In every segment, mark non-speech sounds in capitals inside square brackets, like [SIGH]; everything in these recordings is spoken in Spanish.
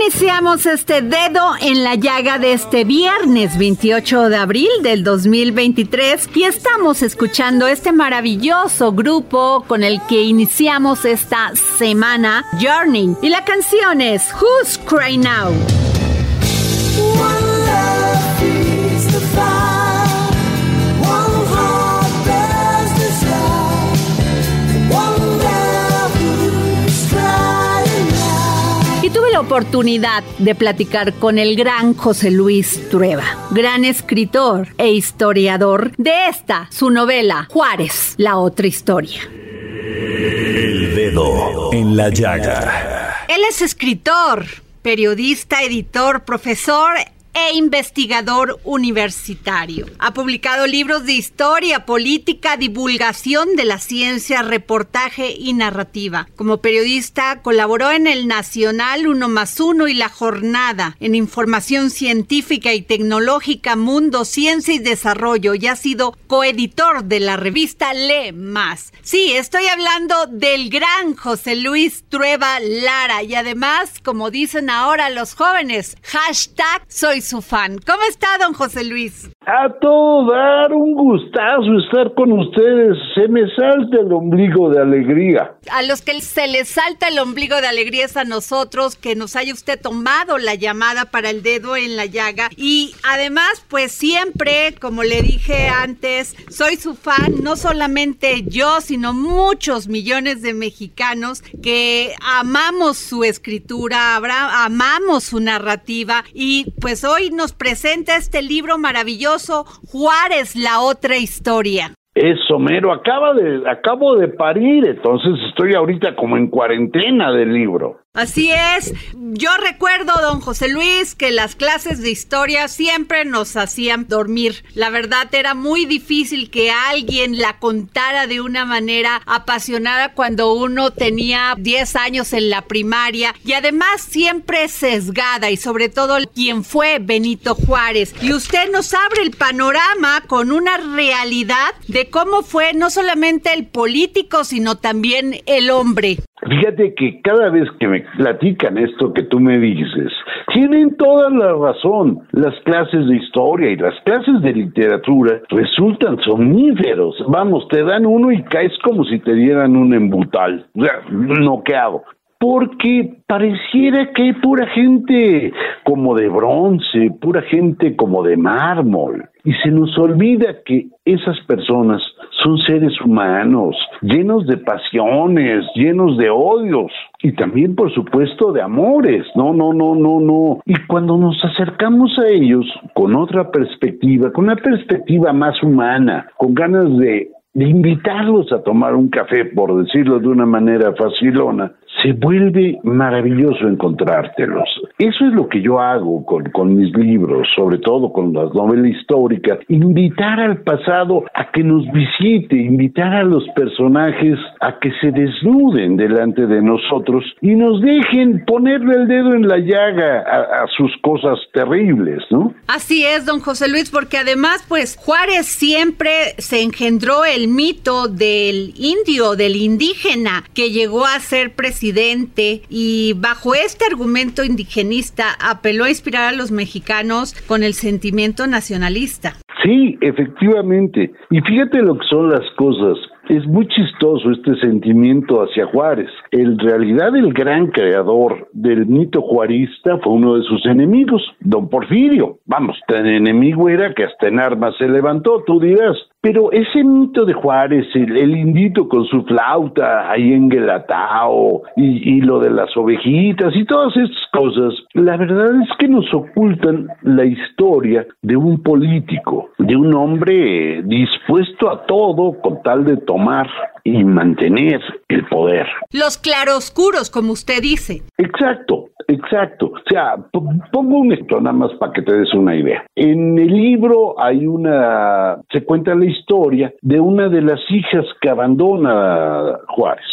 Iniciamos este dedo en la llaga de este viernes 28 de abril del 2023 y estamos escuchando este maravilloso grupo con el que iniciamos esta semana, Journey. Y la canción es Who's Cry Now. Oportunidad de platicar con el gran José Luis Trueba, gran escritor e historiador de esta, su novela Juárez, la otra historia. El Dedo en la Llaga. Él es escritor, periodista, editor, profesor e investigador universitario. Ha publicado libros de historia, política, divulgación de la ciencia, reportaje y narrativa. Como periodista colaboró en el Nacional Uno más Uno y La Jornada, en información científica y tecnológica, Mundo, Ciencia y Desarrollo y ha sido coeditor de la revista Le Más. Sí, estoy hablando del gran José Luis Trueba Lara y además, como dicen ahora los jóvenes, hashtag soy su fan. ¿Cómo está, don José Luis? A todo dar, un gustazo estar con ustedes. Se me salta el ombligo de alegría. A los que se les salta el ombligo de alegría es a nosotros que nos haya usted tomado la llamada para el dedo en la llaga. Y además, pues siempre, como le dije antes, soy su fan, no solamente yo, sino muchos millones de mexicanos que amamos su escritura, amamos su narrativa. Y pues hoy nos presenta este libro maravilloso, Juárez, la otra historia. Eso, mero, acaba de, acabo de parir, entonces estoy ahorita como en cuarentena del libro. Así es. Yo recuerdo, don José Luis, que las clases de historia siempre nos hacían dormir. La verdad era muy difícil que alguien la contara de una manera apasionada cuando uno tenía 10 años en la primaria y además siempre sesgada y sobre todo quien fue Benito Juárez. Y usted nos abre el panorama con una realidad de cómo fue no solamente el político, sino también el hombre. Fíjate que cada vez que me platican esto que tú me dices, tienen toda la razón. Las clases de historia y las clases de literatura resultan somníferos. Vamos, te dan uno y caes como si te dieran un embutal. Noqueado. Porque pareciera que hay pura gente como de bronce, pura gente como de mármol. Y se nos olvida que esas personas son seres humanos, llenos de pasiones, llenos de odios y también, por supuesto, de amores. No, no, no, no, no. Y cuando nos acercamos a ellos con otra perspectiva, con una perspectiva más humana, con ganas de invitarlos a tomar un café, por decirlo de una manera facilona, se vuelve maravilloso encontrártelos. Eso es lo que yo hago con, con mis libros, sobre todo con las novelas históricas, invitar al pasado a que nos visite, invitar a los personajes a que se desnuden delante de nosotros y nos dejen ponerle el dedo en la llaga a, sus cosas terribles, ¿no? Así es, don José Luis, porque además, pues Juárez siempre se engendró el mito del indio, del indígena, que llegó a ser presidente y bajo este argumento indigenista apeló a inspirar a los mexicanos con el sentimiento nacionalista. Sí, efectivamente. Y fíjate lo que son las cosas. Es muy chistoso este sentimiento hacia Juárez. En realidad el gran creador del mito juarista fue uno de sus enemigos, don Porfirio. Vamos, tan enemigo era que hasta en armas se levantó, tú dirás. Pero ese mito de Juárez, el, indito con su flauta ahí en Guelatao y, y lo de las ovejitas y todas estas cosas, la verdad es que nos ocultan la historia de un político, de un hombre dispuesto a todo con tal de tomar y mantener el poder. Los claroscuros, como usted dice. Exacto, exacto. O sea, pongo un ejemplo nada más para que te des una idea. En el libro hay una, se cuenta la historia de una de las hijas que abandona Juárez.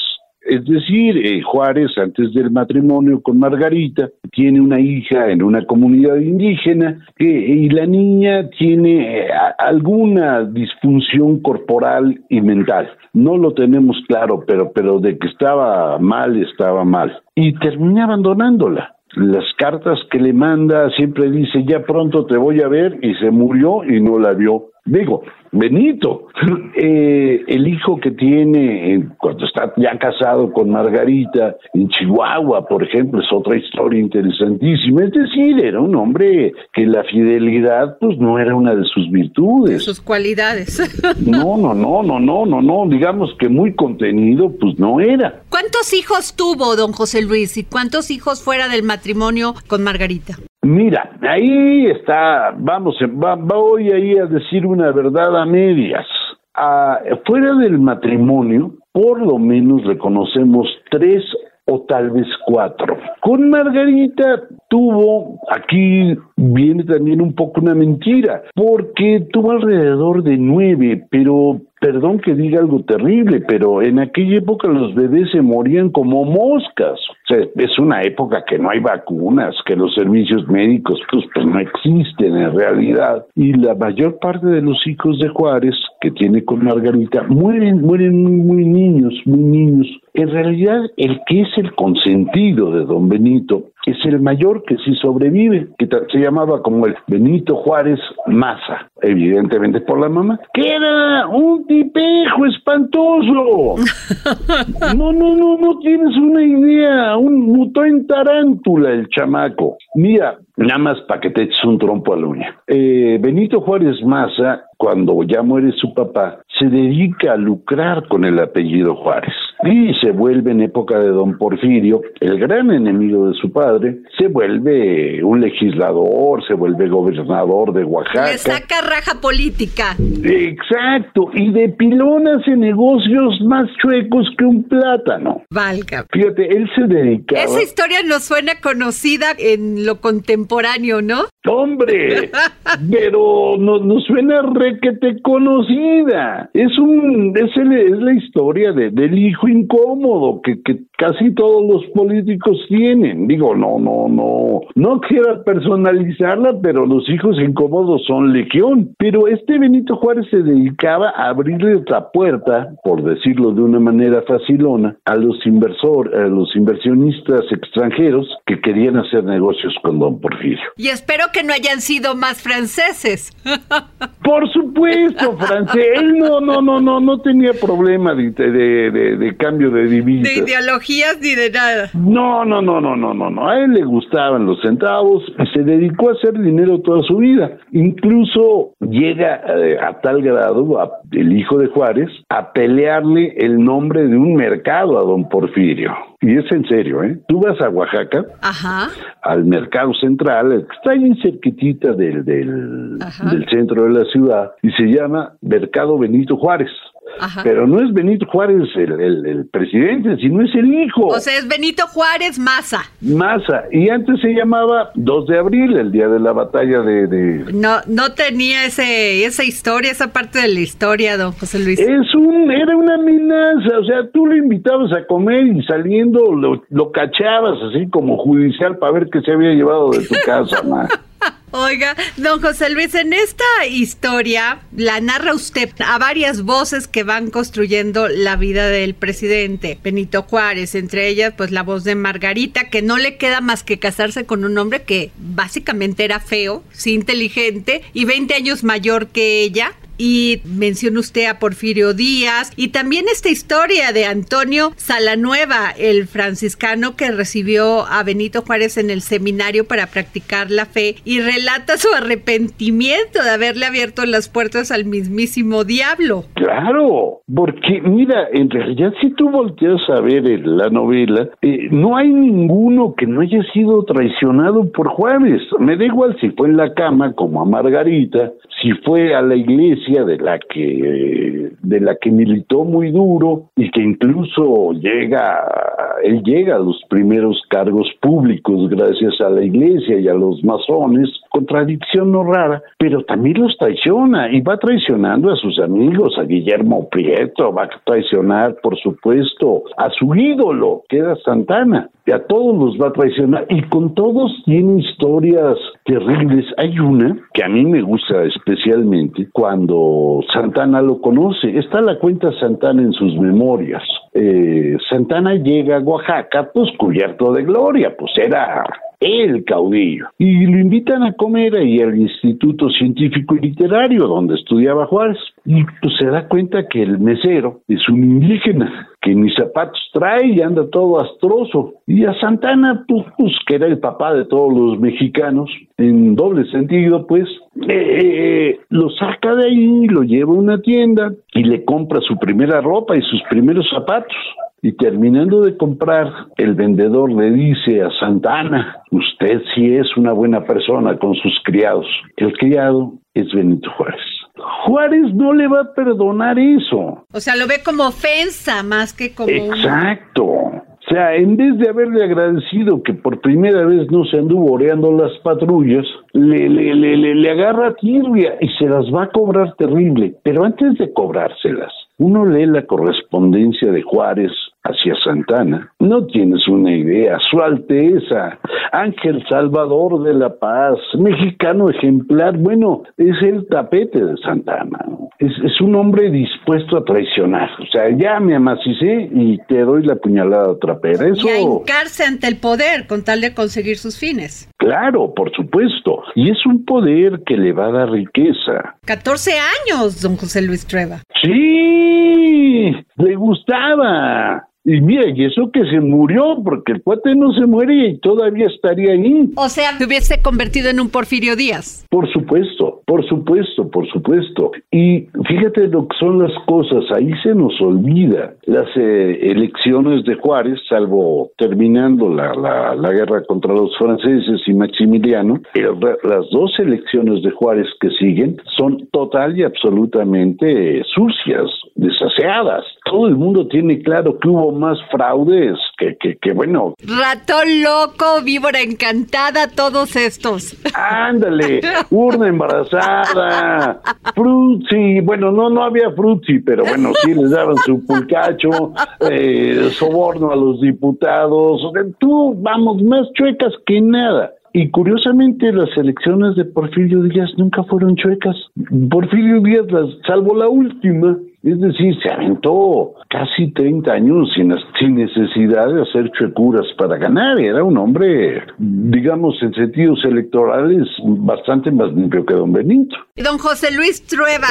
Es decir, eh, Juárez, antes del matrimonio con Margarita, tiene una hija en una comunidad indígena que, y la niña tiene eh, alguna disfunción corporal y mental. No lo tenemos claro, pero, pero de que estaba mal, estaba mal. Y termina abandonándola. Las cartas que le manda siempre dice, ya pronto te voy a ver, y se murió y no la vio. Digo, Benito, [LAUGHS] eh, el hijo que tiene eh, cuando está ya casado con Margarita en Chihuahua, por ejemplo, es otra historia interesantísima. Es decir, era un hombre que la fidelidad pues no era una de sus virtudes. Sus cualidades. [LAUGHS] No, no, no, no, no, no, no, digamos que muy contenido pues no era. ¿Cuántos hijos tuvo don José Luis y cuántos hijos fuera del matrimonio con Margarita? Mira, ahí está, vamos, va, voy ahí a decir una verdad a medias. Ah, fuera del matrimonio, por lo menos reconocemos tres o tal vez cuatro. Con Margarita tuvo, aquí viene también un poco una mentira, porque tuvo alrededor de nueve, pero perdón que diga algo terrible, pero en aquella época los bebés se morían como moscas. Es una época que no hay vacunas, que los servicios médicos pues, pues no existen en realidad. Y la mayor parte de los hijos de Juárez que tiene con Margarita mueren, mueren muy, muy niños, muy niños. En realidad, el que es el consentido de don Benito es el mayor que sí sobrevive, que se llamaba como el Benito Juárez Maza, evidentemente por la mamá, que era un tipejo espantoso. [LAUGHS] No, no, no, no tienes una idea, un mutó en tarántula el chamaco. Mira, nada más para que te eches un trompo a la uña. Eh, Benito Juárez Maza, cuando ya muere su papá, se dedica a lucrar con el apellido Juárez y se vuelve en época de don Porfirio, el gran enemigo de su padre, se vuelve un legislador, se vuelve gobernador de Oaxaca. Le saca raja política. Exacto, y de pilón hace negocios más chuecos que un plátano. Valga. Fíjate, él se dedicaba. Esa historia nos suena conocida en lo contemporáneo, ¿no? Hombre, [LAUGHS] pero no- nos suena requete conocida. Es un, es, el- es la historia de, del hijo incómodo que, que casi todos los políticos tienen. Digo, no, no, no, no quiero personalizarla, pero los hijos incómodos son legión. Pero este Benito Juárez se dedicaba a abrirle otra puerta, por decirlo de una manera facilona, a los inversor, a los inversionistas extranjeros que querían hacer negocios con don Porfirio. Y espero que no hayan sido más franceses. [LAUGHS] Por supuesto, francés. Él no, no, no, no, no tenía problema de, de, de- de cambio de De divisas. ideologías ni de nada. No, no, no, no, no, no, no. A él le gustaban los centavos y se dedicó a hacer dinero toda su vida. Incluso llega eh, a tal grado, a- el hijo de Juárez, a pelearle el nombre de un mercado a don Porfirio. Y es en serio, ¿eh? Tú vas a Oaxaca, Ajá. al mercado central, que está ahí cerquitita del, del, Ajá. del centro de la ciudad, y se llama Mercado Benito Juárez. Ajá. pero no es Benito Juárez el, el- el presidente, sino es el hijo. O sea, es Benito Juárez Maza. Maza, y antes se llamaba 2 de abril, el día de la batalla de... de- No, no tenía ese, esa historia, esa parte de la historia, don José Luis. Es un, era una amenaza, o sea, tú lo invitabas a comer y saliendo lo, lo cachabas así como judicial para ver qué se había llevado de tu [LAUGHS] casa, ma. [LAUGHS] Oiga, don José Luis, en esta historia la narra usted a varias voces que van construyendo la vida del presidente Benito Juárez, entre ellas pues la voz de Margarita, que no le queda más que casarse con un hombre que básicamente era feo, sí inteligente y 20 años mayor que ella. Y menciona usted a Porfirio Díaz y también esta historia de Antonio Salanueva, el franciscano que recibió a Benito Juárez en el seminario para practicar la fe y relata su arrepentimiento de haberle abierto las puertas al mismísimo diablo. Claro, porque mira, en realidad si tú volteas a ver la novela, eh, no hay ninguno que no haya sido traicionado por Juárez. Me da igual si fue en la cama como a Margarita, si fue a la iglesia de la que de la que militó muy duro y que incluso llega él llega a los primeros cargos públicos gracias a la iglesia y a los masones, contradicción no rara, pero también los traiciona y va traicionando a sus amigos, a Guillermo Prieto, va a traicionar, por supuesto, a su ídolo, que era Santana, a todos los va a traicionar, y con todos tiene historias terribles. Hay una que a mí me gusta especialmente cuando Santana lo conoce, está la cuenta Santana en sus memorias. Eh, Santana llega a Oaxaca, pues cubierto de gloria, pues era el caudillo. Y lo invitan a comer ahí al Instituto Científico y Literario, donde estudiaba Juárez. Y pues se da cuenta que el mesero es un indígena, que ni zapatos trae y anda todo astroso. Y a Santana, pues, pues, que era el papá de todos los mexicanos, en doble sentido, pues, eh, lo saca de ahí, lo lleva a una tienda y le compra su primera ropa y sus primeros zapatos. Y terminando de comprar, el vendedor le dice a Santana, usted sí es una buena persona con sus criados. El criado es Benito Juárez. Juárez no le va a perdonar eso. O sea, lo ve como ofensa más que como... Exacto. O sea, en vez de haberle agradecido que por primera vez no se anduvo oreando las patrullas, le, le, le, le, le agarra tirria y se las va a cobrar terrible. Pero antes de cobrárselas, uno lee la correspondencia de Juárez hacia Santana. No tienes una idea. Su Alteza, Ángel Salvador de la Paz, mexicano ejemplar. Bueno, es el tapete de Santana. Es, es un hombre dispuesto a traicionar. O sea, ya me amacicé y te doy la puñalada trapera. Eso. Y a hincarse ante el poder con tal de conseguir sus fines. Claro, por supuesto. Y es un poder que le va a dar riqueza. 14 años, don José Luis Trueba. Sí, le gustaba. Y mira, y eso que se murió, porque el cuate no se muere y todavía estaría ahí. O sea, se hubiese convertido en un Porfirio Díaz. Por supuesto, por supuesto, por supuesto. Y fíjate lo que son las cosas, ahí se nos olvida las eh, elecciones de Juárez, salvo terminando la, la, la guerra contra los franceses y Maximiliano, el re- las dos elecciones de Juárez que siguen son total y absolutamente sucias, desaseadas. Todo el mundo tiene claro que hubo más fraudes que, que, que bueno, Ratón loco, víbora encantada, todos estos. Ándale, [LAUGHS] urna embarazada, frutzi, bueno, no, no había frutzi, pero bueno, sí les daban su pulcacho, eh, soborno a los diputados, tú, vamos, más chuecas que nada. Y curiosamente las elecciones de Porfirio Díaz nunca fueron chuecas. Porfirio Díaz, las, salvo la última, es decir, se aventó casi 30 años sin, sin necesidad de hacer chuecuras para ganar. Era un hombre, digamos, en sentidos electorales, bastante más limpio que don Benito. Don José Luis Trueba,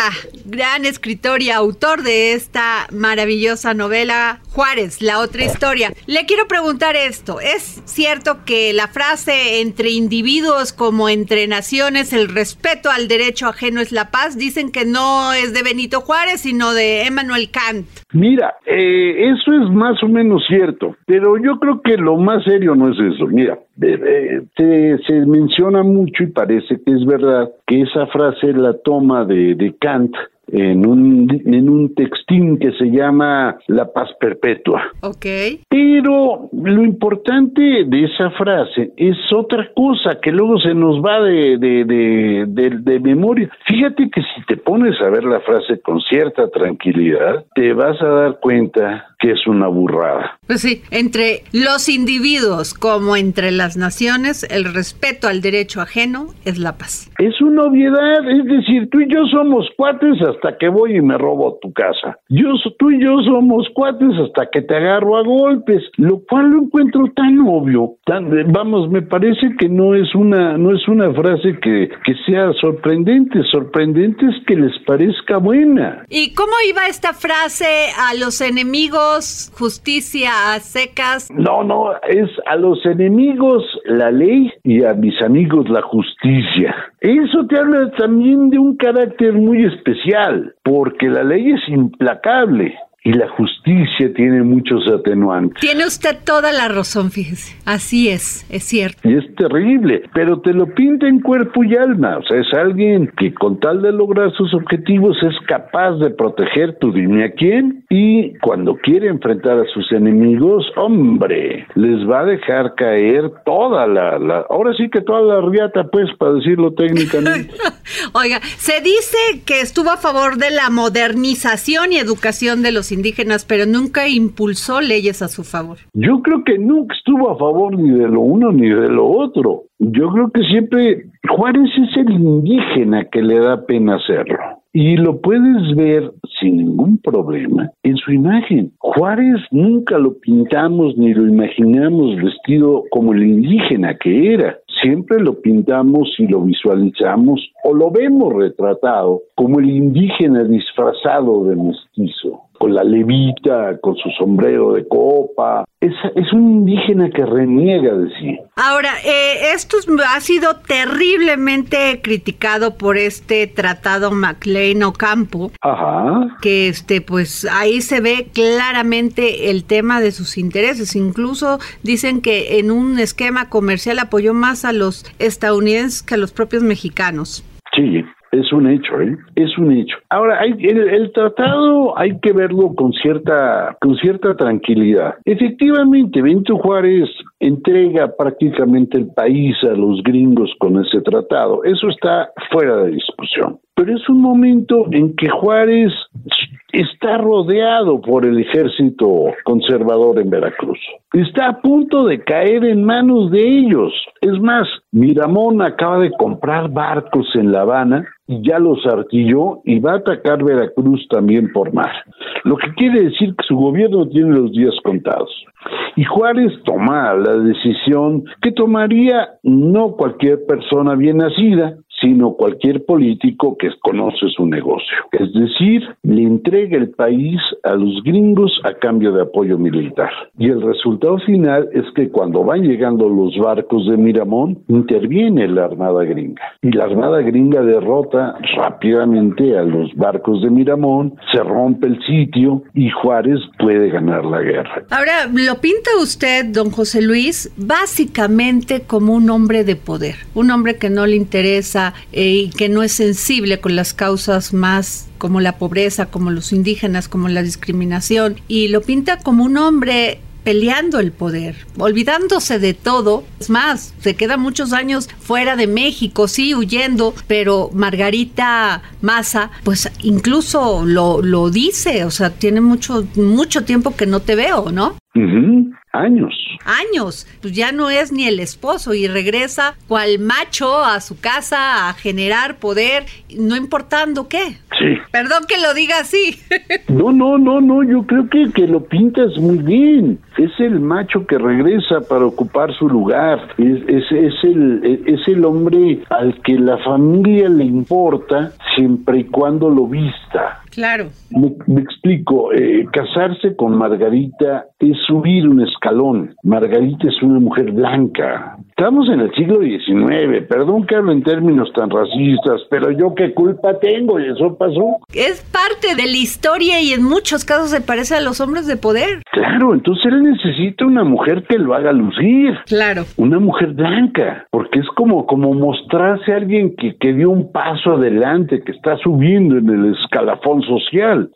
gran escritor y autor de esta maravillosa novela Juárez, la otra historia. Le quiero preguntar esto, ¿es cierto que la frase entre individuos como entre naciones, el respeto al derecho ajeno es la paz, dicen que no es de Benito Juárez, sino de Emmanuel Kant? Mira, eh, eso es más o menos cierto, pero yo creo que lo más serio no es eso. Mira, se, menciona mucho y parece que es verdad que esa frase la toma de, de Kant en un, en un textín que se llama La Paz Perpetua. Ok. Pero lo importante de esa frase es otra cosa que luego se nos va de, de, de, de, de memoria. Fíjate que si te pones a ver la frase con cierta tranquilidad, te vas a dar cuenta que es una burrada. Pues sí, entre los individuos como entre las naciones, el respeto al derecho ajeno es la paz. Es una obviedad, es decir, tú y yo somos cuates hasta que voy y me robo tu casa. Yo, tú y yo somos cuates hasta que te agarro a golpes, lo cual lo encuentro tan obvio. Tan, vamos, me parece que no es una, no es una frase que, que sea sorprendente. Sorprendente es que les parezca buena. ¿Y cómo iba esta frase a los enemigos? Justicia a secas. No, no, es a los enemigos la ley y a mis amigos la justicia. Eso te habla también de un carácter muy especial, porque la ley es implacable y la justicia tiene muchos atenuantes. Tiene usted toda la razón, fíjese. Así es, es cierto. Y es terrible, pero te lo pinta en cuerpo y alma. O sea, es alguien que con tal de lograr sus objetivos es capaz de proteger tu dime a quién y cuando quiere enfrentar a sus enemigos, hombre, les va a dejar caer toda la, la ahora sí que toda la riata, pues, para decirlo técnicamente. [LAUGHS] Oiga, se dice que estuvo a favor de la modernización y educación de los indígenas, pero nunca impulsó leyes a su favor. Yo creo que nunca estuvo a favor ni de lo uno ni de lo otro. Yo creo que siempre Juárez es el indígena que le da pena hacerlo. Y lo puedes ver sin ningún problema en su imagen. Juárez nunca lo pintamos ni lo imaginamos vestido como el indígena que era. Siempre lo pintamos y lo visualizamos o lo vemos retratado como el indígena disfrazado de mestizo con la levita, con su sombrero de copa. Es, es un indígena que reniega de sí. Ahora, eh, esto ha sido terriblemente criticado por este tratado MacLean Ocampo. Ajá. Que este, pues ahí se ve claramente el tema de sus intereses. Incluso dicen que en un esquema comercial apoyó más a los estadounidenses que a los propios mexicanos. Sí, es un hecho, ¿eh? Es un hecho. Ahora, hay, el, tratado hay que verlo con cierta, con cierta tranquilidad. Efectivamente, Benito Juárez entrega prácticamente el país a los gringos con ese tratado. Eso está fuera de discusión. Pero es un momento en que Juárez está rodeado por el ejército conservador en Veracruz. Está a punto de caer en manos de ellos. Es más, Miramón acaba de comprar barcos en La Habana y ya los artilló y va a atacar Veracruz también por mar. Lo que quiere decir que su gobierno tiene los días contados. Y Juárez toma la decisión que tomaría no cualquier persona bien nacida, sino cualquier político que conoce su negocio. Es decir, le entrega el país a los gringos a cambio de apoyo militar. Y el resultado final es que cuando van llegando los barcos de Miramón, interviene la Armada gringa. Y la Armada gringa derrota rápidamente a los barcos de Miramón, se rompe el sitio y Juárez puede ganar la guerra. Ahora, lo pinta usted, don José Luis, básicamente como un hombre de poder, un hombre que no le interesa eh, y que no es sensible con las causas más como la pobreza, como los indígenas, como la discriminación, y lo pinta como un hombre peleando el poder, olvidándose de todo. Es más, se queda muchos años fuera de México, sí, huyendo, pero Margarita Massa, pues incluso lo, lo dice, o sea, tiene mucho, mucho tiempo que no te veo, ¿no? Años. Años. Pues ya no es ni el esposo y regresa cual macho a su casa a generar poder, no importando qué. Sí. Perdón que lo diga así. [LAUGHS] No, no, no, no, yo creo que, que lo pintas muy bien. Es el macho que regresa para ocupar su lugar. Es, es, es, el, es el hombre al que la familia le importa siempre y cuando lo vista. Claro. Me, me explico, eh, casarse con Margarita es subir un escalón. Margarita es una mujer blanca, Estamos en el siglo XIX, perdón que hablo en términos tan racistas, pero yo qué culpa tengo y eso pasó. Es parte de la historia y en muchos casos se parece a los hombres de poder. Claro, entonces él necesita una mujer que lo haga lucir. Claro. Una mujer blanca, porque es como, como mostrarse a alguien que, que dio un paso adelante, que está subiendo en el escalafón social.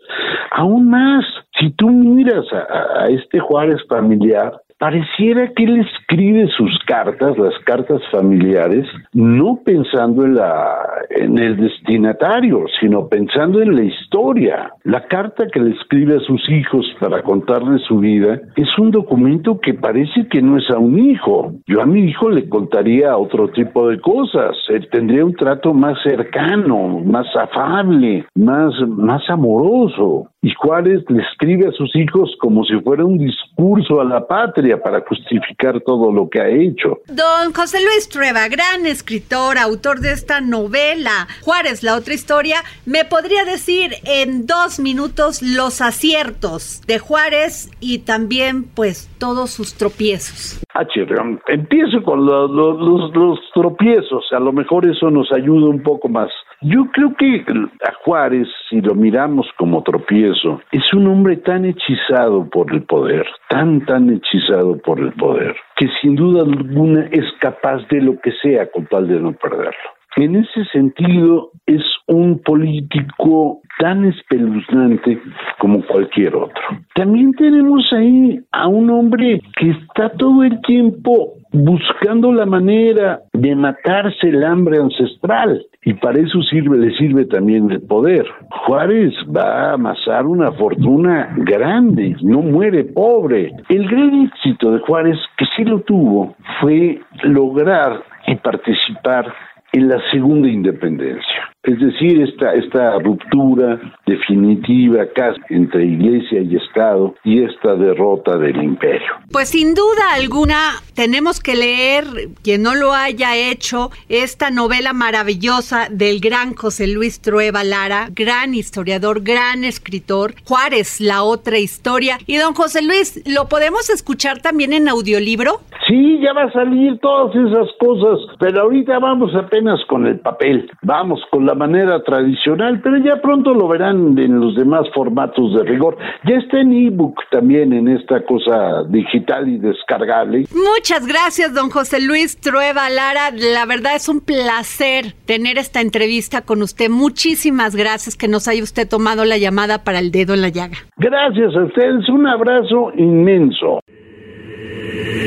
Aún más, si tú miras a, este Juárez familiar, pareciera que él escribe sus cartas, las cartas familiares, no pensando en la en el destinatario, sino pensando en la historia. La carta que le escribe a sus hijos para contarles su vida es un documento que parece que no es a un hijo. Yo a mi hijo le contaría otro tipo de cosas, él tendría un trato más cercano, más afable, más más amoroso. Y Juárez le escribe a sus hijos como si fuera un discurso a la patria para justificar todo lo que ha hecho. Don José Luis Trueba, gran escritor, autor de esta novela, Juárez, la otra historia, ¿me podría decir en dos minutos los aciertos de Juárez y también pues todos sus tropiezos? Ah, chirrión. Empiezo con lo- lo- los, los tropiezos, a lo mejor eso nos ayuda un poco más. Yo creo que a Juárez, si lo miramos como tropiezo, es un hombre tan hechizado por el poder, tan, tan hechizado por el poder, que sin duda alguna es capaz de lo que sea con tal de no perderlo. En ese sentido, es un político tan espeluznante como cualquier otro. También tenemos ahí a un hombre que está todo el tiempo buscando la manera de matarse el hambre ancestral. Y para eso sirve, le sirve también el poder. Juárez va a amasar una fortuna grande, no muere pobre. El gran éxito de Juárez, que sí lo tuvo, fue lograr y participar en la segunda independencia. Es decir, esta, esta ruptura definitiva casi entre iglesia y Estado y esta derrota del imperio. Pues sin duda alguna tenemos que leer, quien no lo haya hecho, esta novela maravillosa del gran José Luis Trueba Lara, gran historiador, gran escritor, Juárez, la otra historia. Y don José Luis, ¿lo podemos escuchar también en audiolibro? Sí, ya va a salir todas esas cosas, pero ahorita vamos apenas con el papel, vamos con la manera tradicional, pero ya pronto lo verán en los demás formatos de rigor. Ya está en ebook también en esta cosa digital y descargable. Muchas gracias, don José Luis Trueba Lara. La verdad es un placer tener esta entrevista con usted. Muchísimas gracias que nos haya usted tomado la llamada para el dedo en la llaga. Gracias a ustedes, un abrazo inmenso.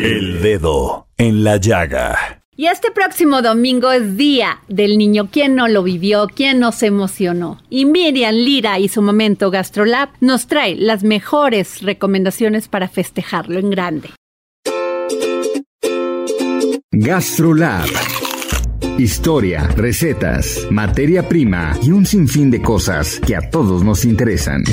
El dedo en la llaga. Y este próximo domingo es Día del Niño. ¿Quién no lo vivió? ¿Quién no se emocionó? Y Miriam Lira y su momento GastroLab nos trae las mejores recomendaciones para festejarlo en grande. GastroLab. Historia, recetas, materia prima y un sinfín de cosas que a todos nos interesan.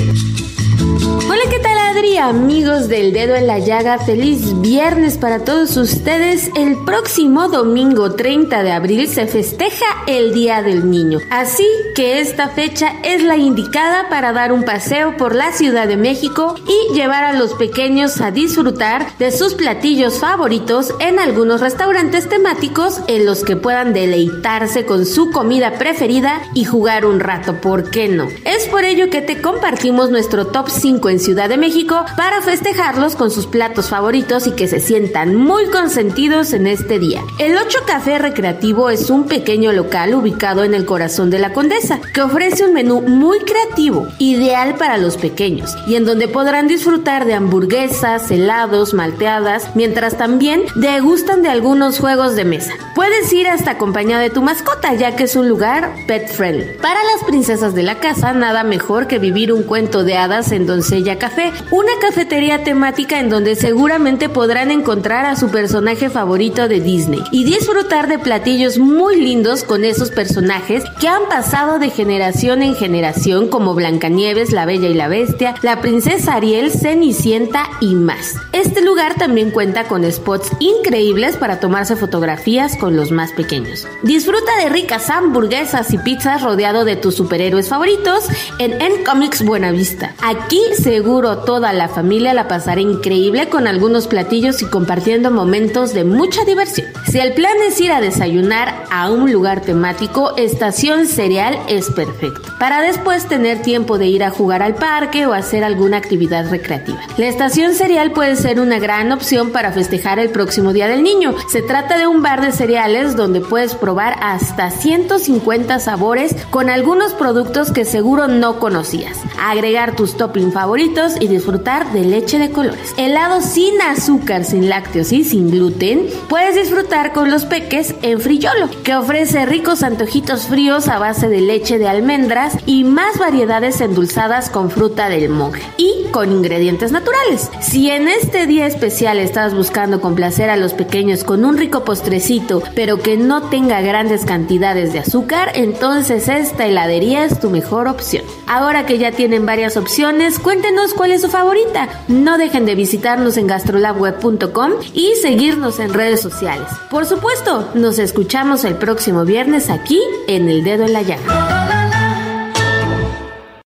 Hola, ¿qué tal Adri? Amigos del dedo en la llaga, feliz viernes para todos ustedes. El próximo domingo 30 de abril se festeja el Día del Niño. Así que esta fecha es la indicada para dar un paseo por la Ciudad de México y llevar a los pequeños a disfrutar de sus platillos favoritos en algunos restaurantes temáticos en los que puedan deleitarse con su comida preferida y jugar un rato, ¿por qué no? Es por ello que te compartimos nuestro top 5 en Ciudad de México para festejarlos con sus platos favoritos y que se sientan muy consentidos en este día. El 8 Café Recreativo es un pequeño local ubicado en el corazón de la Condesa que ofrece un menú muy creativo, ideal para los pequeños y en donde podrán disfrutar de hamburguesas, helados, malteadas, mientras también degustan de algunos juegos de mesa. Puedes ir hasta acompañado de tu mascota ya que es un lugar pet friendly. Para las princesas de la casa nada mejor que vivir un cuento de hadas en Doncella Café, una cafetería temática en donde seguramente podrán encontrar a su personaje favorito de Disney y disfrutar de platillos muy lindos con esos personajes que han pasado de generación en generación como Blancanieves, la Bella y la Bestia, la princesa Ariel, Cenicienta y más. Este lugar también cuenta con spots increíbles para tomarse fotografías con los más pequeños. Disfruta de ricas hamburguesas y pizzas rodeado de tus superhéroes favoritos en N Comics Buenavista. Aquí seguro toda la familia la pasará increíble con algunos platillos y compartiendo momentos de mucha diversión. Si el plan es ir a desayunar a un lugar temático, Estación Cereal es perfecto. Para después tener tiempo de ir a jugar al parque o hacer alguna actividad recreativa. La Estación Cereal puede ser una gran opción para festejar el próximo Día del Niño. Se trata de un bar de cereales donde puedes probar hasta 150 sabores con algunos productos que seguro no conocías. Agregar tus toppings favoritos y disfrutar de leche de colores. Helado sin azúcar, sin lácteos y sin gluten. Puedes disfrutar con los peques en Friolo, que ofrece ricos antojitos fríos a base de leche de almendras y más variedades endulzadas con fruta del monje y con ingredientes naturales. Si en este día especial estás buscando complacer a los pequeños con un rico postrecito, pero que no tenga grandes cantidades de azúcar, entonces esta heladería es tu mejor opción. Ahora que ya tienen varias opciones, cuéntenos cuál es su favorita. No dejen de visitarnos en gastrolabweb.com y seguirnos en redes sociales. Por supuesto, nos escuchamos el próximo viernes aquí en El Dedo en la Llaga.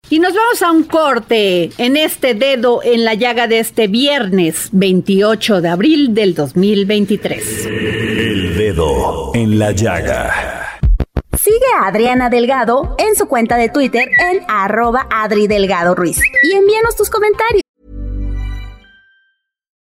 Y nos vamos a un corte en este dedo en la llaga de este viernes 28 de abril del 2023. El dedo en la llaga. Sigue a Adriana Delgado en su cuenta de Twitter en arroba Adri Delgado Ruiz y envíanos tus comentarios.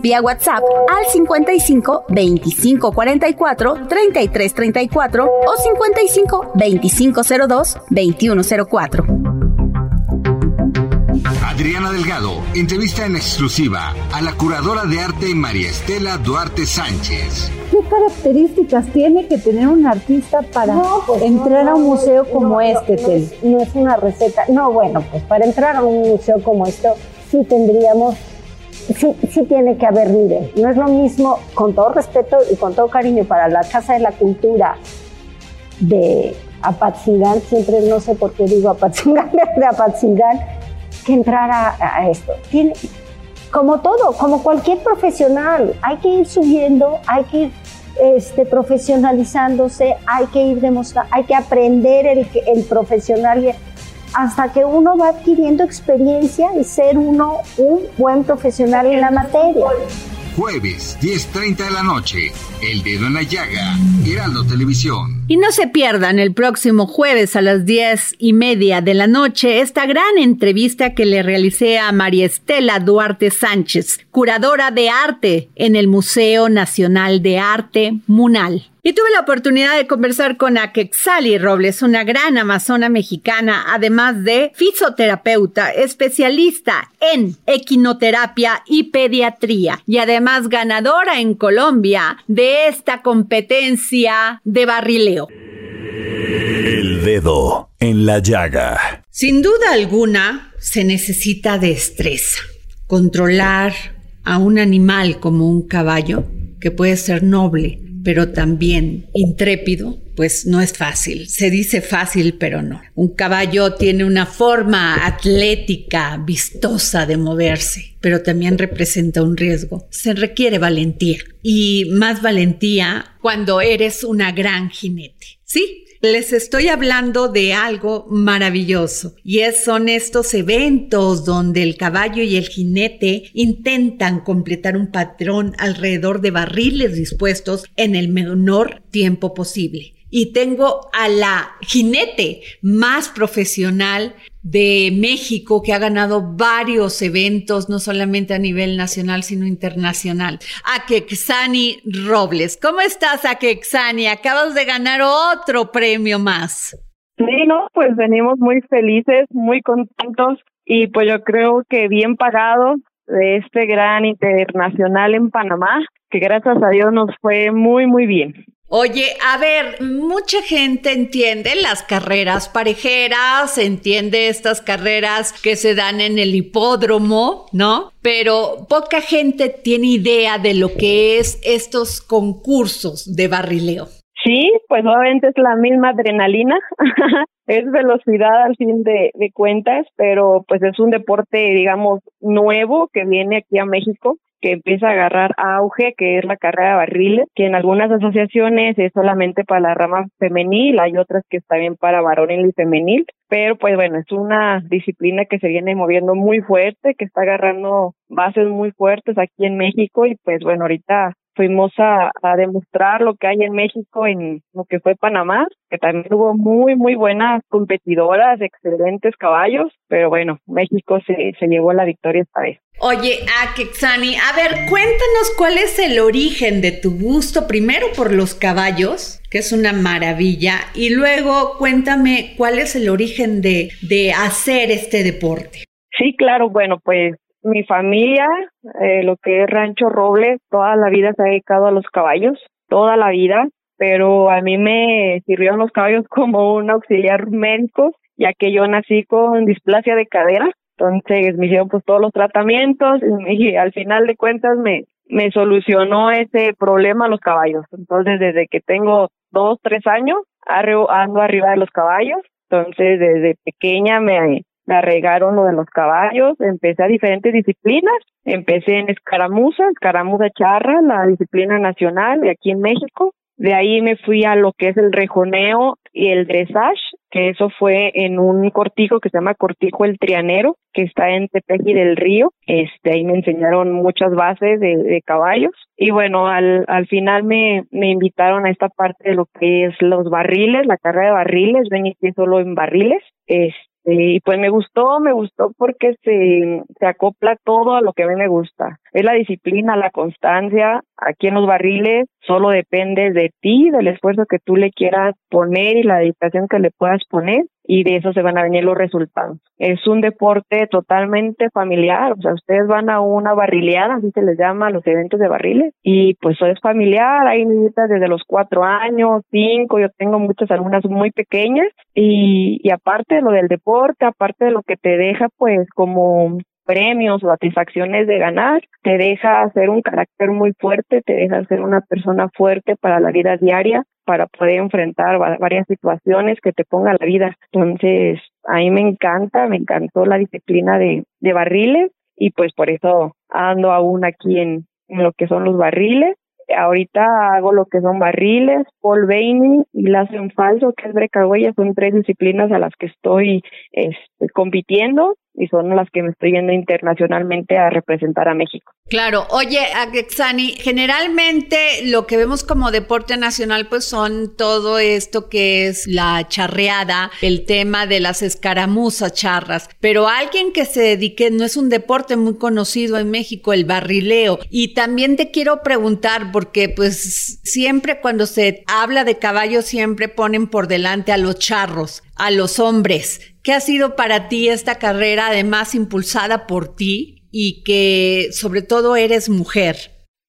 Vía WhatsApp al 55 25 44 33 34 o 55 25 02 21 04. Adriana Delgado entrevista en exclusiva a la curadora de arte María Estela Duarte Sánchez. ¿Qué características tiene que tener un artista para entrar a un museo como este, no es, no es una receta. No, bueno, pues para entrar a un museo como esto sí tendríamos, sí, sí tiene que haber nivel. No es lo mismo, con todo respeto y con todo cariño para la Casa de la Cultura de Apatzingán, siempre no sé por qué digo Apatzingán, [LAUGHS] de Apatzingán, que entrar a, a esto. Tiene, como todo, como cualquier profesional, hay que ir subiendo, hay que ir este, profesionalizándose, hay que ir demostrando, hay que aprender el, el profesional hasta que uno va adquiriendo experiencia y ser uno un buen profesional en la materia. Jueves, 10.30 de la noche. El dedo en la llaga. Heraldo Televisión. Y no se pierdan el próximo jueves a las diez y media de la noche esta gran entrevista que le realicé a María Estela Duarte Sánchez, curadora de arte en el Museo Nacional de Arte Munal. Y tuve la oportunidad de conversar con Aquexali Robles, una gran amazona mexicana, además de fisioterapeuta, especialista en equinoterapia y pediatría, y además ganadora en Colombia de esta competencia de barrileo. El dedo en la llaga. Sin duda alguna, se necesita destreza. Controlar a un animal como un caballo, que puede ser noble, pero también intrépido, pues no es fácil. Se dice fácil, pero no. Un caballo tiene una forma atlética, vistosa de moverse, pero también representa un riesgo. Se requiere valentía y más valentía cuando eres una gran jinete. ¿Sí? Les estoy hablando de algo maravilloso y es, son estos eventos donde el caballo y el jinete intentan completar un patrón alrededor de barriles dispuestos en el menor tiempo posible. Y tengo a la jinete más profesional de México que ha ganado varios eventos, no solamente a nivel nacional, sino internacional. Akexani Robles. ¿Cómo estás, Akexani? Acabas de ganar otro premio más. Sí, no, pues venimos muy felices, muy contentos y pues yo creo que bien pagado de este gran internacional en Panamá, que gracias a Dios nos fue muy, muy bien. Oye, a ver, mucha gente entiende las carreras parejeras, entiende estas carreras que se dan en el hipódromo, ¿no? Pero poca gente tiene idea de lo que es estos concursos de barrileo. Sí, pues obviamente es la misma adrenalina, [LAUGHS] es velocidad al fin de, de, cuentas, pero pues es un deporte, digamos, nuevo que viene aquí a México que empieza a agarrar auge, que es la carrera de barriles, que en algunas asociaciones es solamente para la rama femenil, hay otras que está bien para varonil y femenil, pero pues bueno, es una disciplina que se viene moviendo muy fuerte, que está agarrando bases muy fuertes aquí en México y pues bueno, ahorita fuimos a, a, demostrar lo que hay en México en lo que fue Panamá, que también hubo muy, muy buenas competidoras, excelentes caballos, pero bueno, México se, se llevó la victoria esta vez. Oye, Akexani, a ver, cuéntanos cuál es el origen de tu gusto, primero por los caballos, que es una maravilla, y luego cuéntame cuál es el origen de, de hacer este deporte. Sí, claro, bueno, pues mi familia, eh, lo que es Rancho Robles, toda la vida se ha dedicado a los caballos, toda la vida, pero a mí me sirvieron los caballos [LAUGHS] como un auxiliar médico, ya que yo nací con displasia de cadera, entonces me hicieron pues todos los tratamientos y, [LAUGHS] al final de cuentas me, me solucionó ese problema los caballos. Entonces desde que tengo dos, tres años, ando arriba de los caballos, entonces desde pequeña me me arregaron lo de los caballos, empecé a diferentes disciplinas, empecé en escaramuza, escaramuza charra, la disciplina nacional de aquí en México, de ahí me fui a lo que es el rejoneo y el dressage, que eso fue en un cortijo que se llama Cortijo el Trianero, que está en Tepeji del Río. Este, ahí me enseñaron muchas bases de, de caballos. Y bueno, al, al final me, me invitaron a esta parte de lo que es los barriles, la carrera de barriles, ven y solo en barriles. Este, y pues me gustó, me gustó porque se, se acopla todo a lo que a mí me gusta. Es la disciplina, la constancia. Aquí en los barriles solo depende de ti, del esfuerzo que tú le quieras poner y la dedicación que le puedas poner y de eso se van a venir los resultados. Es un deporte totalmente familiar, o sea, ustedes van a una barrileada, así se les llama, los eventos de barriles, y pues es familiar, hay niñitas desde los cuatro años, cinco, yo tengo muchas alumnas muy pequeñas, y, y aparte de lo del deporte, aparte de lo que te deja pues como premios o satisfacciones de ganar, te deja ser un carácter muy fuerte, te deja ser una persona fuerte para la vida diaria, para poder enfrentar varias situaciones que te ponga la vida. Entonces, a mí me encanta, me encantó la disciplina de, de barriles y pues por eso ando aún aquí en, lo que son los barriles. Ahorita hago lo que son barriles, Paul Bainey y lazo en falso, que es brecagüeya, son tres disciplinas a las que estoy este, compitiendo y son las que me estoy yendo internacionalmente a representar a México. Claro, oye, Agexani, generalmente lo que vemos como deporte nacional pues son todo esto que es la charreada, el tema de las escaramuzas charras, pero alguien que se dedique, no es un deporte muy conocido en México, el barrileo, y también te quiero preguntar porque pues siempre cuando se habla de caballos siempre ponen por delante a los charros, a los hombres, ¿Qué ha sido para ti esta carrera, además impulsada por ti y que sobre todo eres mujer?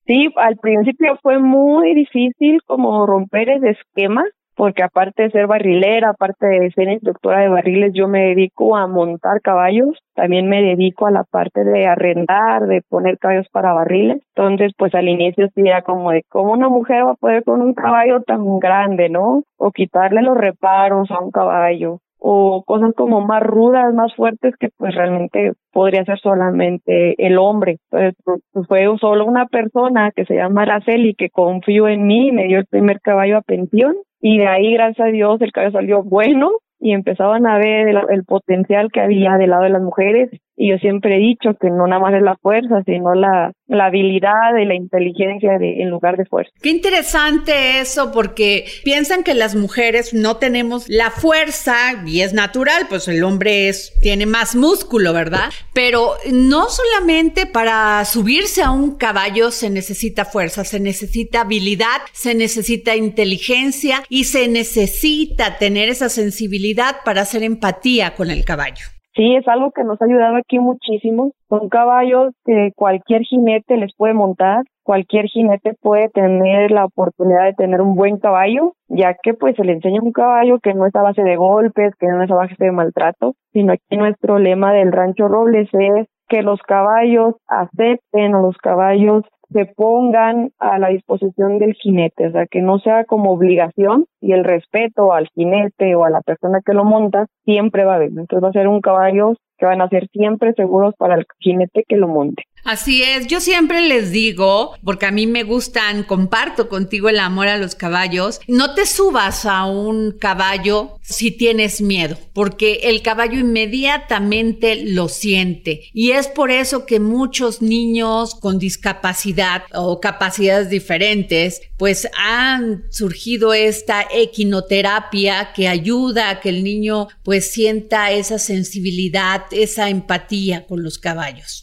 Sí, al principio fue muy difícil como romper ese esquema, porque aparte de ser barrilera, aparte de ser instructora de barriles, yo me dedico a montar caballos, también me dedico a la parte de arrendar, de poner caballos para barriles. Entonces, pues al inicio sí era como de cómo una mujer va a poder con un caballo tan grande, ¿no? O quitarle los reparos a un caballo o cosas como más rudas, más fuertes que pues realmente podría ser solamente el hombre. Entonces pues, fue solo una persona que se llama Araceli que confió en mí, me dio el primer caballo a pensión y de ahí gracias a Dios el caballo salió bueno y empezaban a ver el, potencial que había del lado de las mujeres y yo siempre he dicho que no nada más es la fuerza, sino la, la habilidad y la inteligencia de, en lugar de fuerza. Qué interesante eso, porque piensan que las mujeres no tenemos la fuerza y es natural, pues el hombre es, tiene más músculo, ¿verdad? Pero no solamente para subirse a un caballo se necesita fuerza, se necesita habilidad, se necesita inteligencia y se necesita tener esa sensibilidad para hacer empatía con el caballo. Sí, es algo que nos ha ayudado aquí muchísimo. Son caballos que cualquier jinete les puede montar, cualquier jinete puede tener la oportunidad de tener un buen caballo, ya que pues se le enseña un caballo que no es a base de golpes, que no es a base de maltrato, sino aquí nuestro lema del Rancho Robles es que los caballos acepten o los caballos se pongan a la disposición del jinete, o sea, que no sea como obligación y el respeto al jinete o a la persona que lo monta siempre va a haber. Entonces va a ser un caballo que van a ser siempre seguros para el jinete que lo monte. Así es, yo siempre les digo, porque a mí me gustan, comparto contigo el amor a los caballos, no te subas a un caballo si tienes miedo, porque el caballo inmediatamente lo siente. Y es por eso que muchos niños con discapacidad o capacidades diferentes, pues han surgido esta equinoterapia que ayuda a que el niño pues sienta esa sensibilidad, esa empatía con los caballos.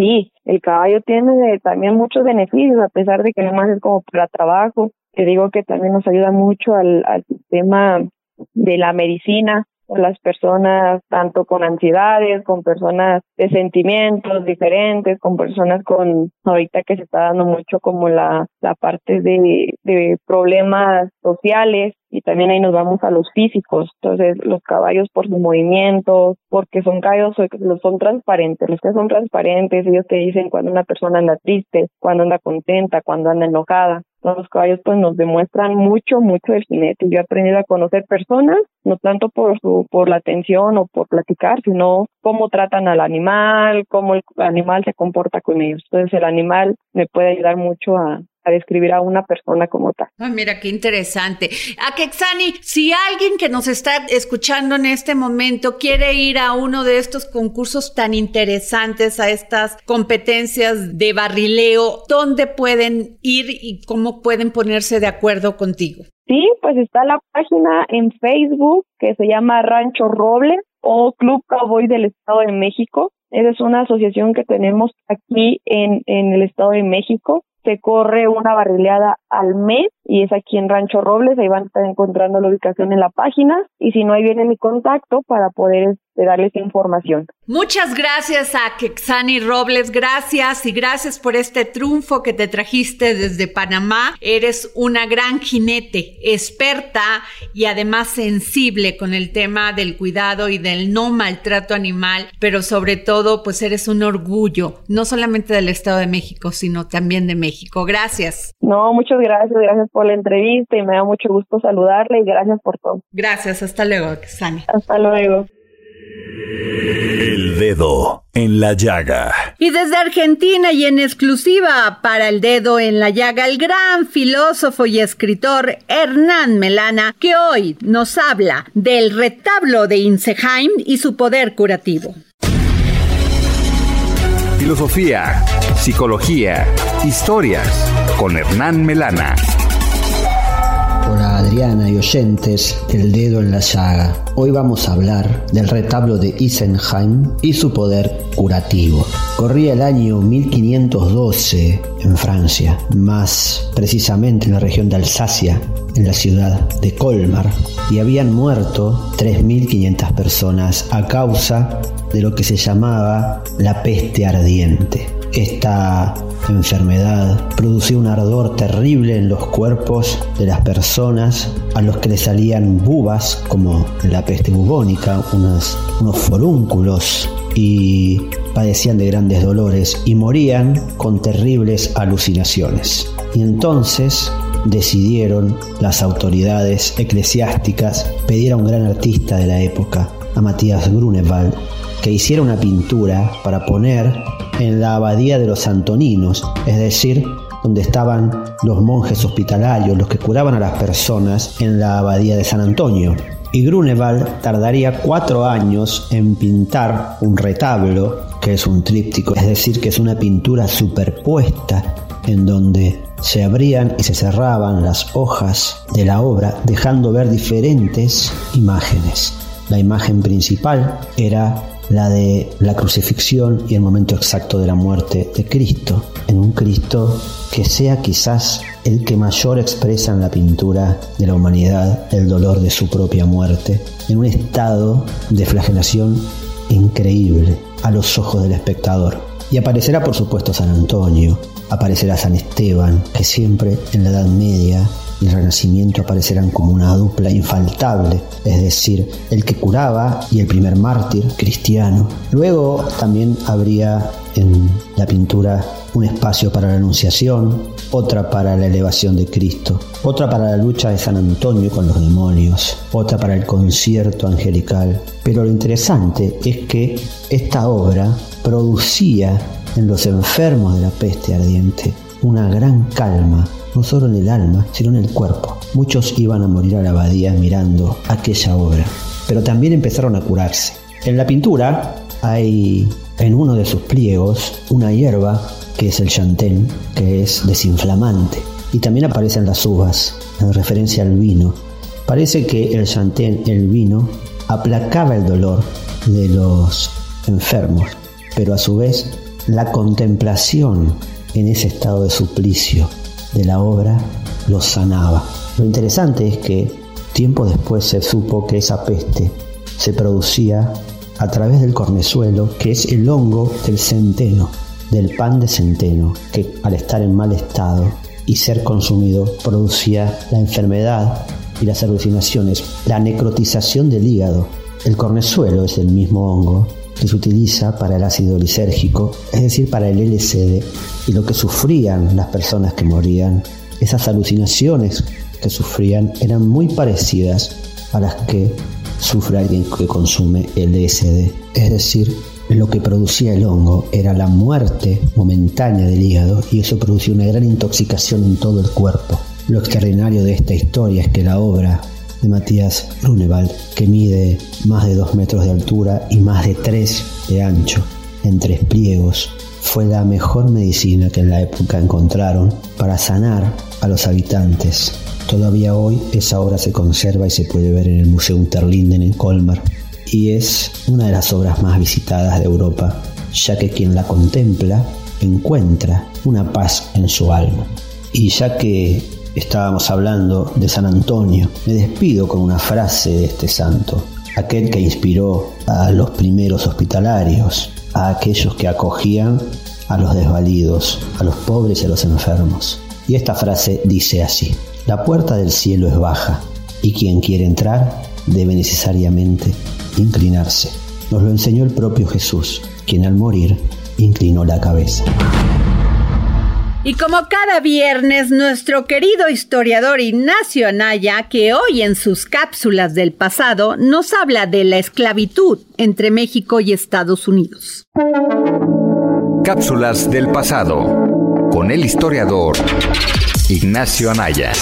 Sí, el caballo tiene también muchos beneficios, a pesar de que no más es como para trabajo. Te digo que también nos ayuda mucho al, al sistema de la medicina, las personas tanto con ansiedades, con personas de sentimientos diferentes, con personas con ahorita que se está dando mucho como la, la parte de, de problemas sociales y también ahí nos vamos a los físicos. Entonces, los caballos por sus movimientos, porque son caballos, son transparentes. Los que son transparentes, ellos te dicen cuando una persona anda triste, cuando anda contenta, cuando anda enojada. Los caballos pues nos demuestran mucho, mucho del jinete. Yo he aprendido a conocer personas, no tanto por su, por la atención o por platicar, sino cómo tratan al animal, cómo el animal se comporta con ellos. Entonces el animal me puede ayudar mucho a, a describir a una persona como tal. Ah, mira, qué interesante. A Kexani, si alguien que nos está escuchando en este momento quiere ir a uno de estos concursos tan interesantes, a estas competencias de barrileo, ¿dónde pueden ir y cómo pueden ponerse de acuerdo contigo? Sí, pues está la página en Facebook que se llama Rancho Roble o Club Cowboy del Estado de México. Esa es una asociación que tenemos aquí en, en el Estado de México se corre una barrileada al mes y es aquí en Rancho Robles, ahí van a estar encontrando la ubicación en la página y si no, ahí viene mi contacto para poder de darles información. Muchas gracias a Kexani Robles, gracias y gracias por este triunfo que te trajiste desde Panamá. Eres una gran jinete, experta y además sensible con el tema del cuidado y del no maltrato animal, pero sobre todo pues eres un orgullo, no solamente del Estado de México, sino también de México. Gracias. No, muchas gracias, gracias por la entrevista y me da mucho gusto saludarle y gracias por todo. Gracias, hasta luego, Kexani. Hasta luego. El dedo en la llaga. Y desde Argentina y en exclusiva para el dedo en la llaga, el gran filósofo y escritor Hernán Melana, que hoy nos habla del retablo de Inseheim y su poder curativo. Filosofía, psicología, historias con Hernán Melana. Hola Adriana y oyentes del dedo en la llaga. Hoy vamos a hablar del retablo de Isenheim y su poder curativo. Corría el año 1512 en Francia, más precisamente en la región de Alsacia, en la ciudad de Colmar, y habían muerto 3.500 personas a causa de lo que se llamaba la peste ardiente. Esta enfermedad producía un ardor terrible en los cuerpos de las personas a los que le salían bubas, como la peste bubónica, unos, forúnculos y padecían de grandes dolores y morían con terribles alucinaciones. Y entonces decidieron las autoridades eclesiásticas pedir a un gran artista de la época, a Matías Grunewald, que hiciera una pintura para poner en la abadía de los Antoninos, es decir, donde estaban los monjes hospitalarios, los que curaban a las personas en la abadía de San Antonio. Y Grunewald tardaría cuatro años en pintar un retablo, que es un tríptico, es decir, que es una pintura superpuesta en donde se abrían y se cerraban las hojas de la obra, dejando ver diferentes imágenes. La imagen principal era la de la crucifixión y el momento exacto de la muerte de Cristo, en un Cristo que sea quizás el que mayor expresa en la pintura de la humanidad el dolor de su propia muerte, en un estado de flagelación increíble a los ojos del espectador. Y aparecerá por supuesto San Antonio, aparecerá San Esteban, que siempre en la Edad Media y el Renacimiento aparecerán como una dupla infaltable, es decir, el que curaba y el primer mártir cristiano. Luego también habría en la pintura un espacio para la Anunciación, otra para la elevación de Cristo, otra para la lucha de San Antonio con los demonios, otra para el concierto angelical. Pero lo interesante es que esta obra producía en los enfermos de la peste ardiente una gran calma, no solo en el alma, sino en el cuerpo. Muchos iban a morir a la abadía mirando aquella obra, pero también empezaron a curarse. En la pintura hay en uno de sus pliegos una hierba que es el chantén, que es desinflamante. Y también aparecen las uvas, en referencia al vino. Parece que el chantén, el vino, aplacaba el dolor de los enfermos, pero a su vez la contemplación en ese estado de suplicio de la obra los sanaba. Lo interesante es que tiempo después se supo que esa peste se producía a través del cornezuelo, que es el hongo del centeno, del pan de centeno, que al estar en mal estado y ser consumido producía la enfermedad y las alucinaciones, la necrotización del hígado. El cornezuelo es el mismo hongo que se utiliza para el ácido lisérgico, es decir, para el LSD, y lo que sufrían las personas que morían, esas alucinaciones que sufrían eran muy parecidas a las que sufre alguien que consume LSD, es decir, lo que producía el hongo era la muerte momentánea del hígado y eso producía una gran intoxicación en todo el cuerpo. Lo extraordinario de esta historia es que la obra de Matías Grunewald, que mide más de 2 metros de altura y más de 3 de ancho, en tres pliegos, fue la mejor medicina que en la época encontraron para sanar a los habitantes. Todavía hoy esa obra se conserva y se puede ver en el Museo Unterlinden en Colmar y es una de las obras más visitadas de Europa, ya que quien la contempla encuentra una paz en su alma. Y ya que estábamos hablando de San Antonio, me despido con una frase de este santo, aquel que inspiró a los primeros hospitalarios, a aquellos que acogían a los desvalidos, a los pobres y a los enfermos. Y esta frase dice así, la puerta del cielo es baja y quien quiere entrar debe necesariamente inclinarse. Nos lo enseñó el propio Jesús, quien al morir inclinó la cabeza. Y como cada viernes, nuestro querido historiador Ignacio Anaya, que hoy en sus cápsulas del pasado nos habla de la esclavitud entre México y Estados Unidos. Cápsulas del pasado con el historiador Ignacio Anaya.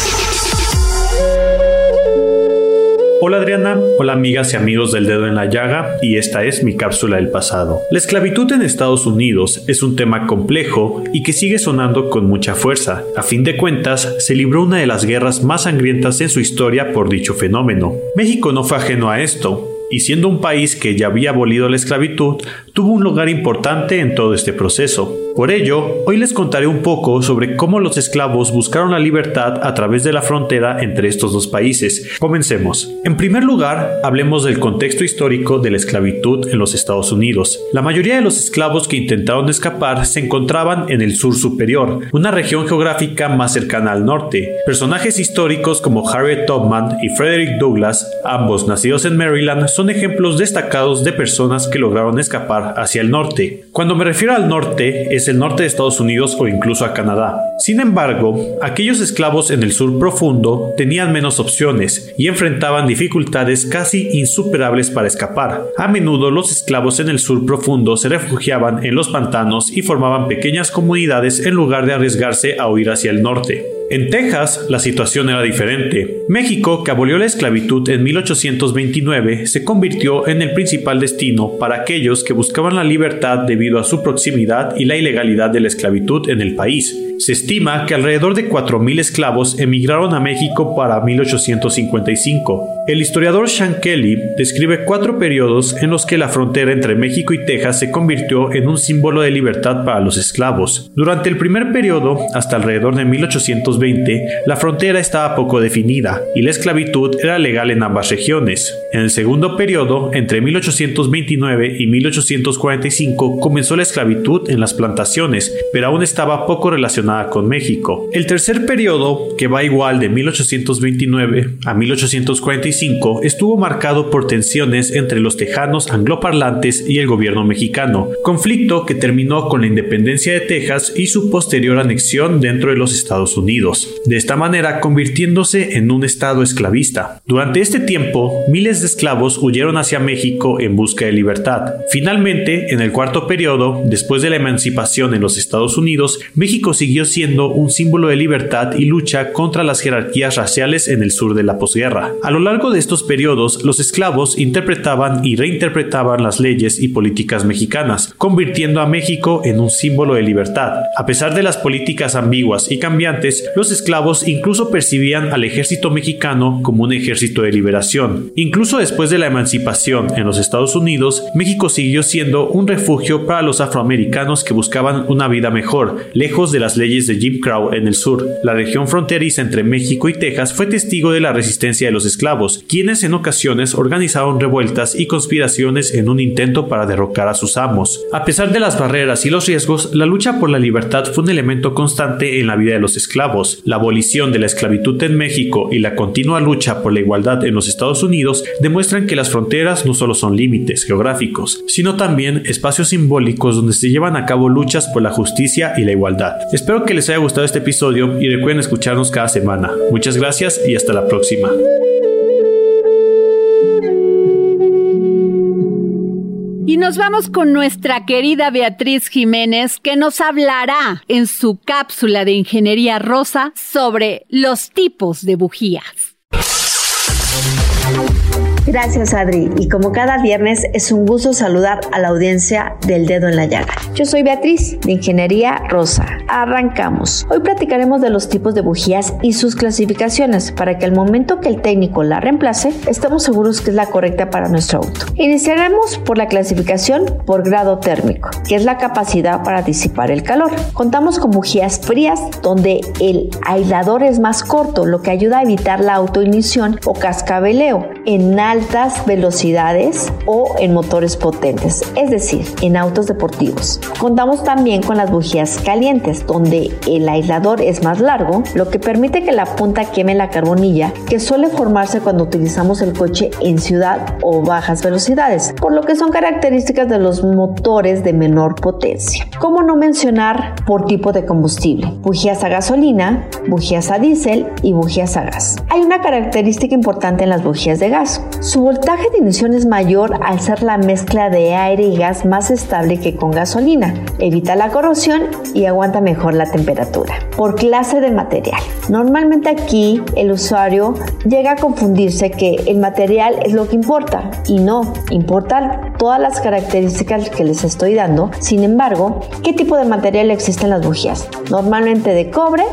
Hola Adriana, hola amigas y amigos del dedo en la llaga y esta es mi cápsula del pasado. La esclavitud en Estados Unidos es un tema complejo y que sigue sonando con mucha fuerza. A fin de cuentas, se libró una de las guerras más sangrientas en su historia por dicho fenómeno. México no fue ajeno a esto, y siendo un país que ya había abolido la esclavitud, tuvo un lugar importante en todo este proceso. Por ello, hoy les contaré un poco sobre cómo los esclavos buscaron la libertad a través de la frontera entre estos dos países. Comencemos. En primer lugar, hablemos del contexto histórico de la esclavitud en los Estados Unidos. La mayoría de los esclavos que intentaron escapar se encontraban en el sur superior, una región geográfica más cercana al norte. Personajes históricos como Harriet Tubman y Frederick Douglass, ambos nacidos en Maryland, son ejemplos destacados de personas que lograron escapar hacia el norte. Cuando me refiero al norte, es el norte de Estados Unidos o incluso a Canadá. Sin embargo, aquellos esclavos en el sur profundo tenían menos opciones y enfrentaban dificultades casi insuperables para escapar. A menudo los esclavos en el sur profundo se refugiaban en los pantanos y formaban pequeñas comunidades en lugar de arriesgarse a huir hacia el norte. En Texas, la situación era diferente. México, que abolió la esclavitud en 1829, se convirtió en el principal destino para aquellos que buscaban la libertad debido a su proximidad y la ilegalidad de la esclavitud en el país. Se estima que alrededor de 4.000 esclavos emigraron a México para 1855. El historiador Sean Kelly describe cuatro periodos en los que la frontera entre México y Texas se convirtió en un símbolo de libertad para los esclavos. Durante el primer periodo, hasta alrededor de 1820, 1820, la frontera estaba poco definida y la esclavitud era legal en ambas regiones. En el segundo periodo, entre 1829 y 1845, comenzó la esclavitud en las plantaciones, pero aún estaba poco relacionada con México. El tercer periodo, que va igual de 1829 a 1845, estuvo marcado por tensiones entre los tejanos angloparlantes y el gobierno mexicano, conflicto que terminó con la independencia de Texas y su posterior anexión dentro de los Estados Unidos, de esta manera convirtiéndose en un estado esclavista. Durante este tiempo, miles de esclavos huyeron hacia México en busca de libertad. Finalmente, en el cuarto periodo, después de la emancipación en los Estados Unidos, México siguió siendo un símbolo de libertad y lucha contra las jerarquías raciales en el sur de la posguerra. A lo largo de estos periodos, los esclavos interpretaban y reinterpretaban las leyes y políticas mexicanas, convirtiendo a México en un símbolo de libertad. A pesar de las políticas ambiguas y cambiantes, los esclavos incluso percibían al ejército mexicano como un ejército de liberación. Incluso después de la emancipación en los Estados Unidos, México siguió siendo un refugio para los afroamericanos que buscaban una vida mejor, lejos de las leyes de Jim Crow en el sur. La región fronteriza entre México y Texas fue testigo de la resistencia de los esclavos, quienes en ocasiones organizaron revueltas y conspiraciones en un intento para derrocar a sus amos. A pesar de las barreras y los riesgos, la lucha por la libertad fue un elemento constante en la vida de los esclavos. La abolición de la esclavitud en México y la continua lucha por la igualdad en los Estados Unidos demuestran que las fronteras no solo son límites geográficos, sino también espacios simbólicos donde se llevan a cabo luchas por la justicia y la igualdad. Espero que les haya gustado este episodio y recuerden escucharnos cada semana. Muchas gracias y hasta la próxima. Y nos vamos con nuestra querida Beatriz Jiménez, que nos hablará en su cápsula de Ingeniería Rosa sobre los tipos de bujías. Gracias Adri y como cada viernes es un gusto saludar a la audiencia del dedo en la llaga. Yo soy Beatriz de Ingeniería Rosa. Arrancamos. Hoy platicaremos de los tipos de bujías y sus clasificaciones para que al momento que el técnico la reemplace estemos seguros que es la correcta para nuestro auto. Iniciaremos por la clasificación por grado térmico, que es la capacidad para disipar el calor. Contamos con bujías frías donde el aislador es más corto, lo que ayuda a evitar la autoignición o cascabeleo en altas velocidades o en motores potentes, es decir, en autos deportivos. Contamos también con las bujías calientes, donde el aislador es más largo, lo que permite que la punta queme la carbonilla que suele formarse cuando utilizamos el coche en ciudad o bajas velocidades, por lo que son características de los motores de menor potencia. ¿Cómo no mencionar por tipo de combustible? Bujías a gasolina, bujías a diésel y bujías a gas. Hay una característica importante en las bujías de gas. Su voltaje de ignición es mayor al ser la mezcla de aire y gas más estable que con gasolina. Evita la corrosión y aguanta mejor la temperatura. Por clase de material. Normalmente aquí el usuario llega a confundirse que el material es lo que importa y no, importa todas las características que les estoy dando. Sin embargo, ¿qué tipo de material existe en las bujías? Normalmente de cobre,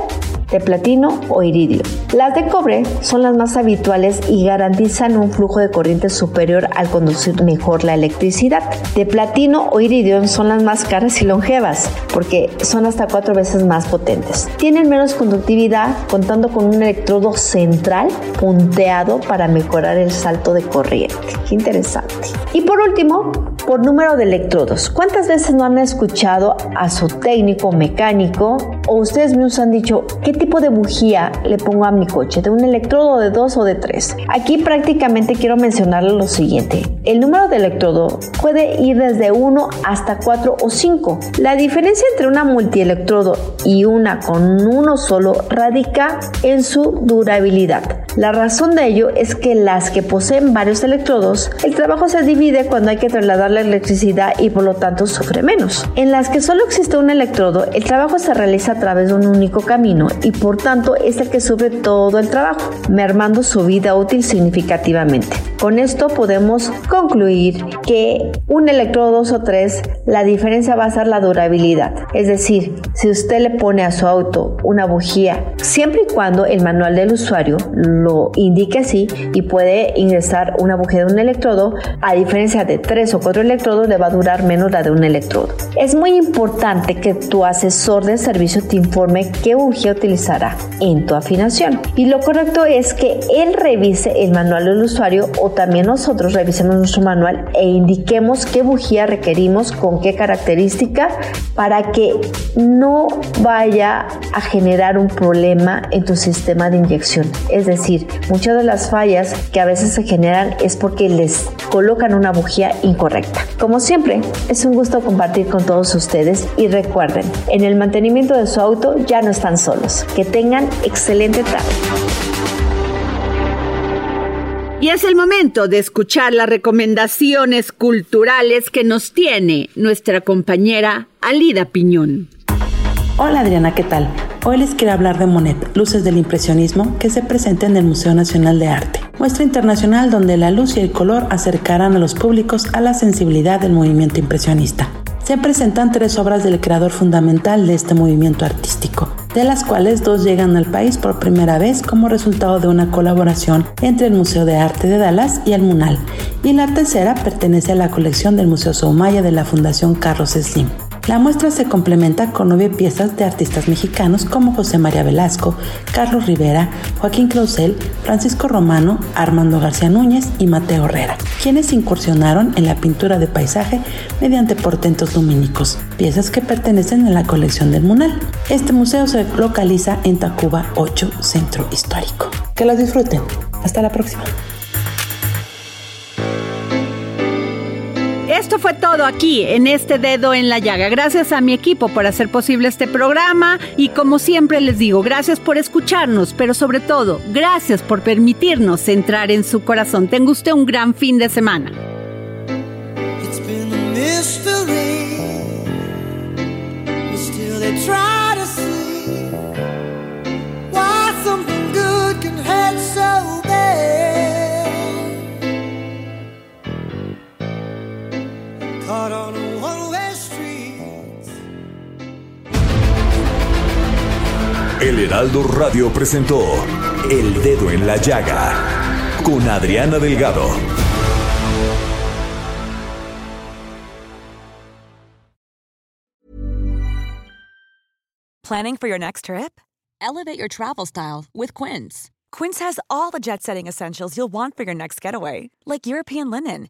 de platino o iridio. Las de cobre son las más habituales y garantizan un flujo de corriente superior al conducir mejor la electricidad. De platino o iridio son las más caras y longevas porque son hasta cuatro veces más potentes. Tienen menos conductividad contando con un electrodo central punteado para mejorar el salto de corriente. Qué interesante. Y por último, por número de electrodos. ¿Cuántas veces no han escuchado a su técnico mecánico o ustedes mismos han dicho qué tipo de bujía le pongo a mi coche? ¿De un electrodo de dos o de tres? Aquí prácticamente quiero mencionarle lo siguiente. El número de electrodo puede ir desde 1 hasta 4 o 5. La diferencia entre una multielectrodo y una con uno solo radica en su durabilidad. La razón de ello es que las que poseen varios electrodos, el trabajo se divide cuando hay que trasladar la electricidad y por lo tanto sufre menos. En las que solo existe un electrodo, el trabajo se realiza a través de un único camino y por tanto es el que sufre todo el trabajo, mermando su vida útil significativamente. Con esto podemos concluir que un electrodo 2 o 3, la diferencia va a ser la durabilidad. Es decir, si usted le pone a su auto una bujía, siempre y cuando el manual del usuario lo indique así y puede ingresar una bujía de un electrodo, a diferencia de 3 o 4 electrodos, le va a durar menos la de un electrodo. Es muy importante que tu asesor de servicio te informe qué bujía en tu afinación. Y lo correcto es que él revise el manual del usuario o también nosotros revisemos nuestro manual e indiquemos qué bujía requerimos, con qué característica, para que no vaya a generar un problema en tu sistema de inyección. Es decir, muchas de las fallas que a veces se generan es porque les colocan una bujía incorrecta. Como siempre, es un gusto compartir con todos ustedes y recuerden, en el mantenimiento de su auto ya no están solos. Que tengan excelente tarde. Y es el momento de escuchar las recomendaciones culturales que nos tiene nuestra compañera Alida Piñón. Hola Adriana, ¿qué tal? Hoy les quiero hablar de Monet, Luces del Impresionismo, que se presenta en el Museo Nacional de Arte, muestra internacional donde la luz y el color acercarán a los públicos a la sensibilidad del movimiento impresionista. Se presentan tres obras del creador fundamental de este movimiento artístico, de las cuales dos llegan al país por primera vez como resultado de una colaboración entre el Museo de Arte de Dallas y el MUNAL, y la tercera pertenece a la colección del Museo Soumaya de la Fundación Carlos Slim. La muestra se complementa con nueve piezas de artistas mexicanos como José María Velasco, Carlos Rivera, Joaquín Clausel, Francisco Romano, Armando García Núñez y Mateo Herrera, quienes incursionaron en la pintura de paisaje mediante portentos lumínicos, piezas que pertenecen a la colección del Munal. Este museo se localiza en Tacuba 8, Centro Histórico. Que las disfruten. Hasta la próxima. Fue todo aquí en este dedo en la llaga. Gracias a mi equipo por hacer posible este programa y como siempre les digo, gracias por escucharnos, pero sobre todo, gracias por permitirnos entrar en su corazón. Tenga usted un gran fin de semana. Caught on a one-way street. El Heraldo Radio presentó El Dedo en la Llaga con Adriana Delgado. Planning for your next trip? Elevate your travel style with Quince. Quince has all the jet setting essentials you'll want for your next getaway, like European linen,